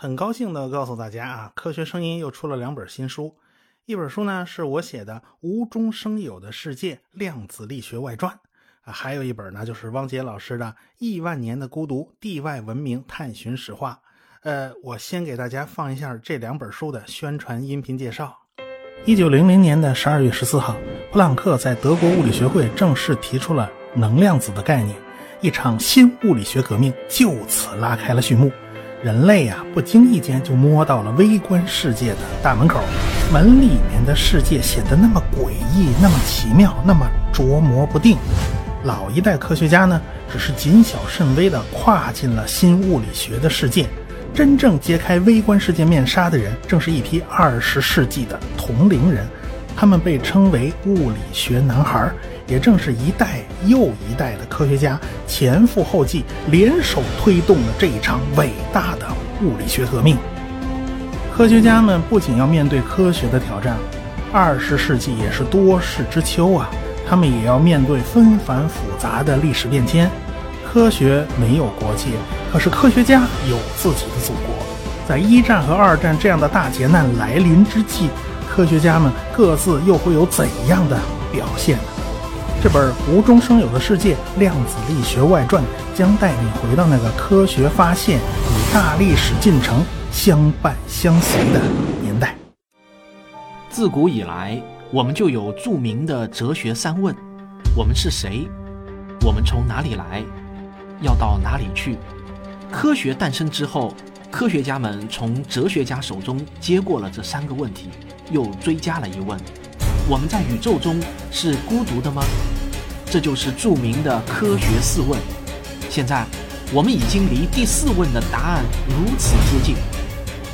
很高兴的告诉大家啊，科学声音又出了两本新书，一本书呢是我写的《无中生有的世界：量子力学外传》啊，还有一本呢就是汪杰老师的《亿万年的孤独：地外文明探寻史话》。呃，我先给大家放一下这两本书的宣传音频介绍。一九零零年的十二月十四号，普朗克在德国物理学会正式提出了能量子的概念，一场新物理学革命就此拉开了序幕。人类呀，不经意间就摸到了微观世界的大门口，门里面的世界显得那么诡异，那么奇妙，那么捉摸不定。老一代科学家呢，只是谨小慎微地跨进了新物理学的世界。真正揭开微观世界面纱的人，正是一批二十世纪的同龄人，他们被称为物理学男孩。也正是一代又一代的科学家前赴后继，联手推动了这一场伟大的物理学革命。科学家们不仅要面对科学的挑战，二十世纪也是多事之秋啊，他们也要面对纷繁复杂的历史变迁。科学没有国界，可是科学家有自己的祖国。在一战和二战这样的大劫难来临之际，科学家们各自又会有怎样的表现呢？这本《无中生有的世界：量子力学外传》将带你回到那个科学发现与大历史进程相伴相随的年代。自古以来，我们就有著名的哲学三问：我们是谁？我们从哪里来？要到哪里去？科学诞生之后，科学家们从哲学家手中接过了这三个问题，又追加了一问。我们在宇宙中是孤独的吗？这就是著名的科学四问。现在，我们已经离第四问的答案如此接近。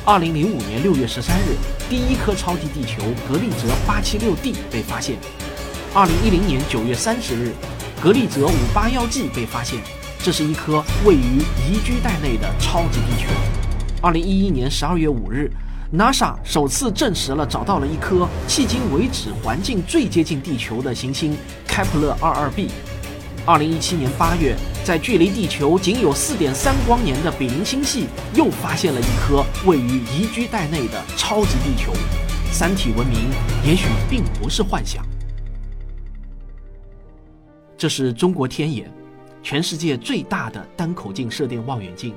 二零零五年六月十三日，第一颗超级地球格利泽八七六 d 被发现。二零一零年九月三十日，格利泽五八幺 g 被发现，这是一颗位于宜居带内的超级地球。二零一一年十二月五日。NASA 首次证实了找到了一颗迄今为止环境最接近地球的行星开普勒 22b。二零一七年八月，在距离地球仅有四点三光年的比邻星系又发现了一颗位于宜居带内的超级地球。三体文明也许并不是幻想。这是中国天眼，全世界最大的单口径射电望远镜，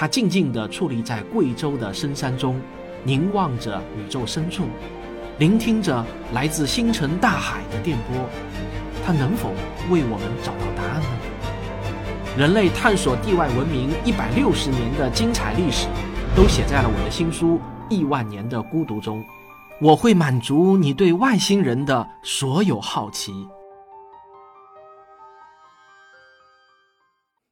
它静静地矗立在贵州的深山中。凝望着宇宙深处，聆听着来自星辰大海的电波，它能否为我们找到答案呢？人类探索地外文明一百六十年的精彩历史，都写在了我的新书《亿万年的孤独》中。我会满足你对外星人的所有好奇。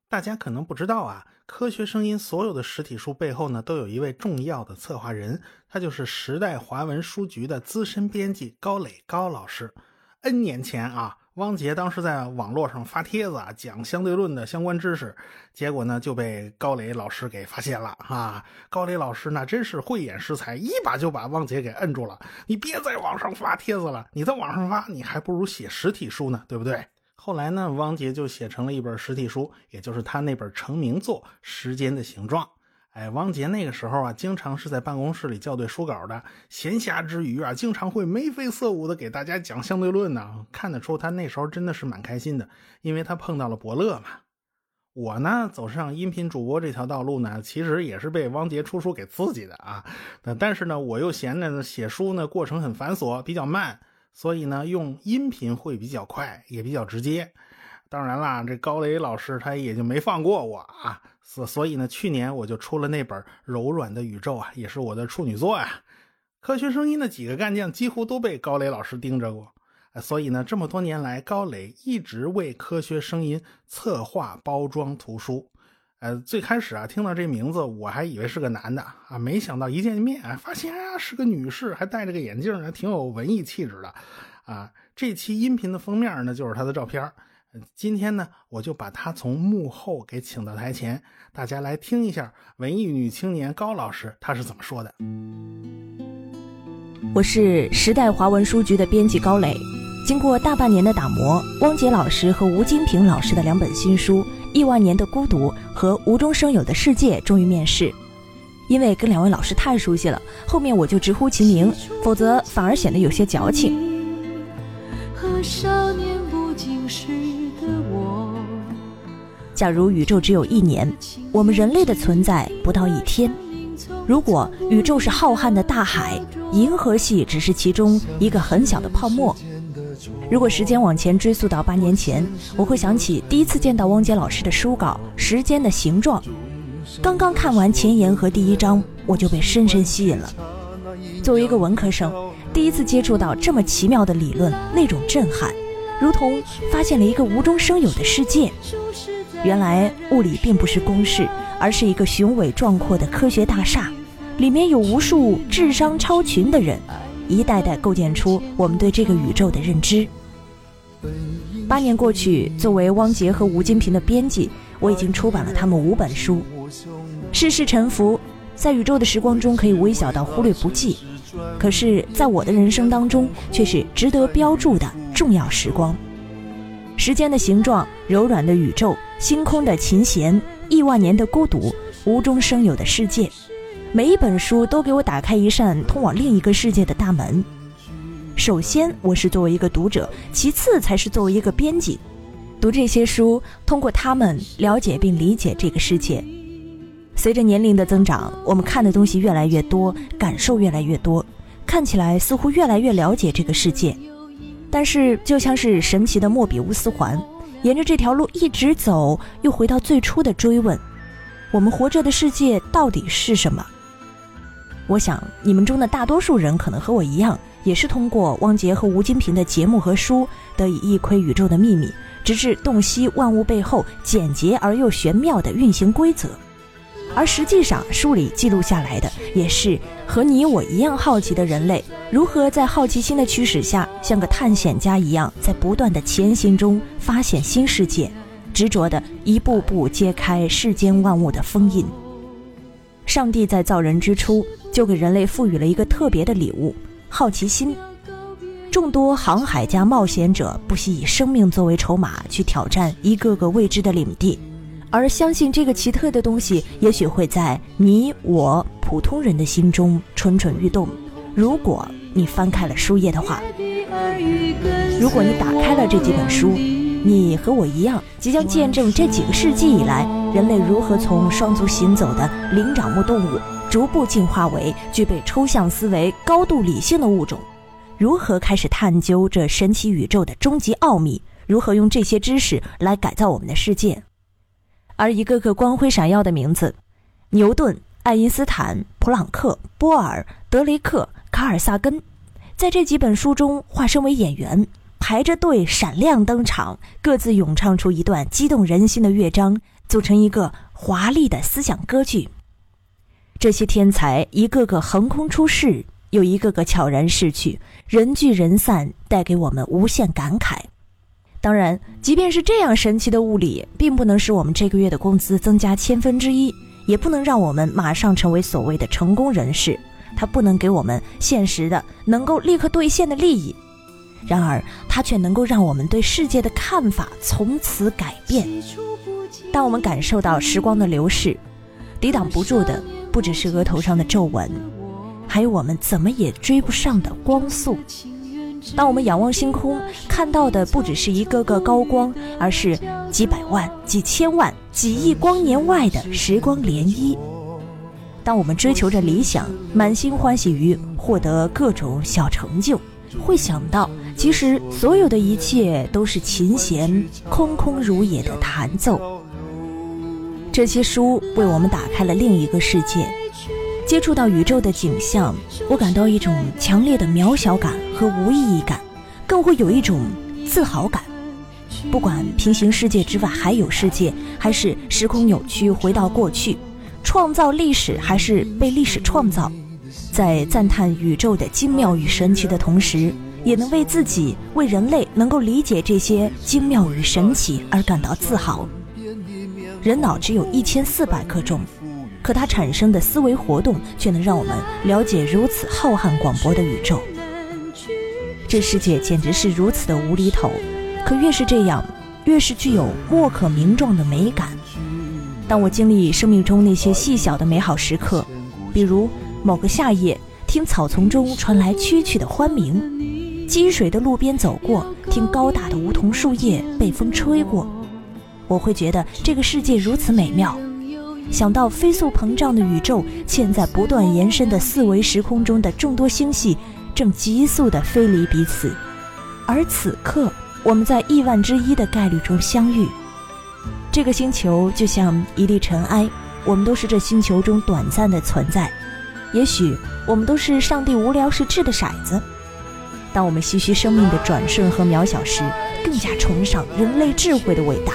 大家可能不知道啊，科学声音所有的实体书背后呢，都有一位重要的策划人，他就是时代华文书局的资深编辑高磊高老师。N 年前啊，汪杰当时在网络上发帖子啊，讲相对论的相关知识，结果呢就被高磊老师给发现了啊。高磊老师那真是慧眼识才，一把就把汪杰给摁住了。你别在网上发帖子了，你在网上发，你还不如写实体书呢，对不对？后来呢，汪杰就写成了一本实体书，也就是他那本成名作《时间的形状》。哎，汪杰那个时候啊，经常是在办公室里校对书稿的，闲暇之余啊，经常会眉飞色舞的给大家讲相对论呢。看得出他那时候真的是蛮开心的，因为他碰到了伯乐嘛。我呢，走上音频主播这条道路呢，其实也是被汪杰出书给刺激的啊。但是呢，我又嫌呢写书呢过程很繁琐，比较慢。所以呢，用音频会比较快，也比较直接。当然啦，这高磊老师他也就没放过我啊。所所以呢，去年我就出了那本《柔软的宇宙》啊，也是我的处女作呀。科学声音的几个干将几乎都被高磊老师盯着过。所以呢，这么多年来，高磊一直为科学声音策划、包装图书。呃，最开始啊，听到这名字，我还以为是个男的啊，没想到一见面啊，发现啊是个女士，还戴着个眼镜，还挺有文艺气质的，啊，这期音频的封面呢就是她的照片。今天呢，我就把她从幕后给请到台前，大家来听一下文艺女青年高老师她是怎么说的。我是时代华文书局的编辑高磊，经过大半年的打磨，汪杰老师和吴金平老师的两本新书。亿万年的孤独和无中生有的世界终于面世。因为跟两位老师太熟悉了，后面我就直呼其名，否则反而显得有些矫情。假如宇宙只有一年，我们人类的存在不到一天；如果宇宙是浩瀚的大海，银河系只是其中一个很小的泡沫。如果时间往前追溯到八年前，我会想起第一次见到汪杰老师的书稿《时间的形状》。刚刚看完前言和第一章，我就被深深吸引了。作为一个文科生，第一次接触到这么奇妙的理论，那种震撼，如同发现了一个无中生有的世界。原来物理并不是公式，而是一个雄伟壮阔的科学大厦，里面有无数智商超群的人，一代代构建出我们对这个宇宙的认知。八年过去，作为汪杰和吴金平的编辑，我已经出版了他们五本书。世事沉浮，在宇宙的时光中可以微小到忽略不计，可是，在我的人生当中却是值得标注的重要时光。时间的形状，柔软的宇宙，星空的琴弦，亿万年的孤独，无中生有的世界，每一本书都给我打开一扇通往另一个世界的大门。首先，我是作为一个读者，其次才是作为一个编辑。读这些书，通过他们了解并理解这个世界。随着年龄的增长，我们看的东西越来越多，感受越来越多，看起来似乎越来越了解这个世界。但是，就像是神奇的莫比乌斯环，沿着这条路一直走，又回到最初的追问：我们活着的世界到底是什么？我想，你们中的大多数人可能和我一样，也是通过汪杰和吴金平的节目和书，得以一窥宇宙的秘密，直至洞悉万物背后简洁而又玄妙的运行规则。而实际上，书里记录下来的，也是和你我一样好奇的人类，如何在好奇心的驱使下，像个探险家一样，在不断的前行中发现新世界，执着的一步步揭开世间万物的封印。上帝在造人之初，就给人类赋予了一个特别的礼物——好奇心。众多航海家、冒险者不惜以生命作为筹码，去挑战一个个未知的领地。而相信这个奇特的东西，也许会在你我普通人的心中蠢蠢欲动。如果你翻开了书页的话，如果你打开了这几本书，你和我一样，即将见证这几个世纪以来，人类如何从双足行走的灵长目动物，逐步进化为具备抽象思维、高度理性的物种，如何开始探究这神奇宇宙的终极奥秘，如何用这些知识来改造我们的世界。而一个个光辉闪耀的名字，牛顿、爱因斯坦、普朗克、波尔、德雷克、卡尔萨根，在这几本书中化身为演员，排着队闪亮登场，各自咏唱出一段激动人心的乐章，组成一个华丽的思想歌剧。这些天才一个个横空出世，又一个个悄然逝去，人聚人散，带给我们无限感慨。当然，即便是这样神奇的物理，并不能使我们这个月的工资增加千分之一，也不能让我们马上成为所谓的成功人士。它不能给我们现实的、能够立刻兑现的利益。然而，它却能够让我们对世界的看法从此改变。当我们感受到时光的流逝，抵挡不住的不只是额头上的皱纹，还有我们怎么也追不上的光速。当我们仰望星空，看到的不只是一个个高光，而是几百万、几千万、几亿光年外的时光涟漪。当我们追求着理想，满心欢喜于获得各种小成就，会想到，其实所有的一切都是琴弦空空如也的弹奏。这些书为我们打开了另一个世界。接触到宇宙的景象，我感到一种强烈的渺小感和无意义感，更会有一种自豪感。不管平行世界之外还有世界，还是时空扭曲回到过去，创造历史还是被历史创造，在赞叹宇宙的精妙与神奇的同时，也能为自己、为人类能够理解这些精妙与神奇而感到自豪。人脑只有一千四百克重。可它产生的思维活动，却能让我们了解如此浩瀚广博的宇宙。这世界简直是如此的无厘头，可越是这样，越是具有莫可名状的美感。当我经历生命中那些细小的美好时刻，比如某个夏夜，听草丛中传来蛐蛐的欢鸣；积水的路边走过，听高大的梧桐树叶被风吹过，我会觉得这个世界如此美妙。想到飞速膨胀的宇宙，嵌在不断延伸的四维时空中的众多星系，正急速地飞离彼此，而此刻我们在亿万之一的概率中相遇。这个星球就像一粒尘埃，我们都是这星球中短暂的存在。也许我们都是上帝无聊时掷的骰子。当我们唏嘘生命的转瞬和渺小时，更加崇尚人类智慧的伟大。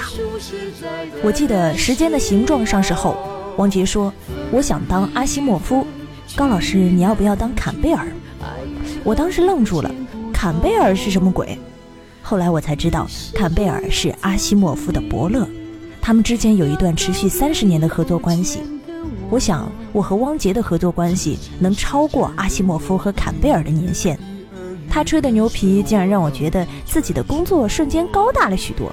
我记得《时间的形状》上市后，王杰说：“我想当阿西莫夫。”高老师，你要不要当坎贝尔？我当时愣住了，坎贝尔是什么鬼？后来我才知道，坎贝尔是阿西莫夫的伯乐。他们之间有一段持续三十年的合作关系，我想我和汪杰的合作关系能超过阿西莫夫和坎贝尔的年限。他吹的牛皮竟然让我觉得自己的工作瞬间高大了许多。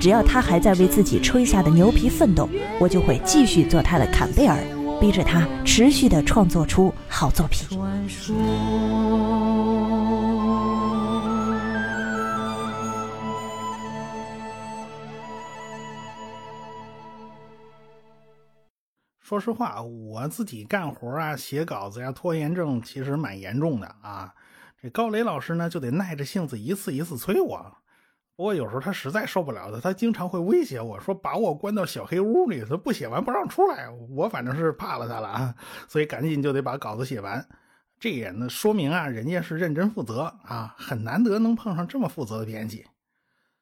只要他还在为自己吹下的牛皮奋斗，我就会继续做他的坎贝尔，逼着他持续的创作出好作品。说实话，我自己干活啊、写稿子呀，拖延症其实蛮严重的啊。这高磊老师呢，就得耐着性子一次一次催我。不过有时候他实在受不了的，他经常会威胁我说把我关到小黑屋里，他不写完不让出来。我反正是怕了他了啊，所以赶紧就得把稿子写完。这也呢说明啊，人家是认真负责啊，很难得能碰上这么负责的编辑。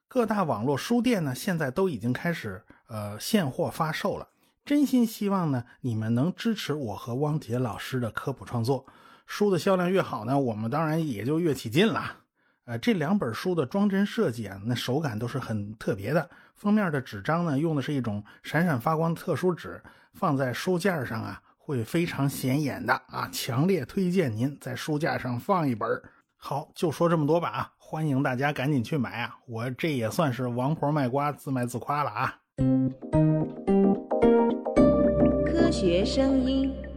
各大网络书店呢，现在都已经开始呃现货发售了。真心希望呢，你们能支持我和汪杰老师的科普创作。书的销量越好呢，我们当然也就越起劲了。呃，这两本书的装帧设计啊，那手感都是很特别的。封面的纸张呢，用的是一种闪闪发光的特殊纸，放在书架上啊，会非常显眼的啊。强烈推荐您在书架上放一本。好，就说这么多吧啊！欢迎大家赶紧去买啊！我这也算是王婆卖瓜，自卖自夸了啊。科学声音。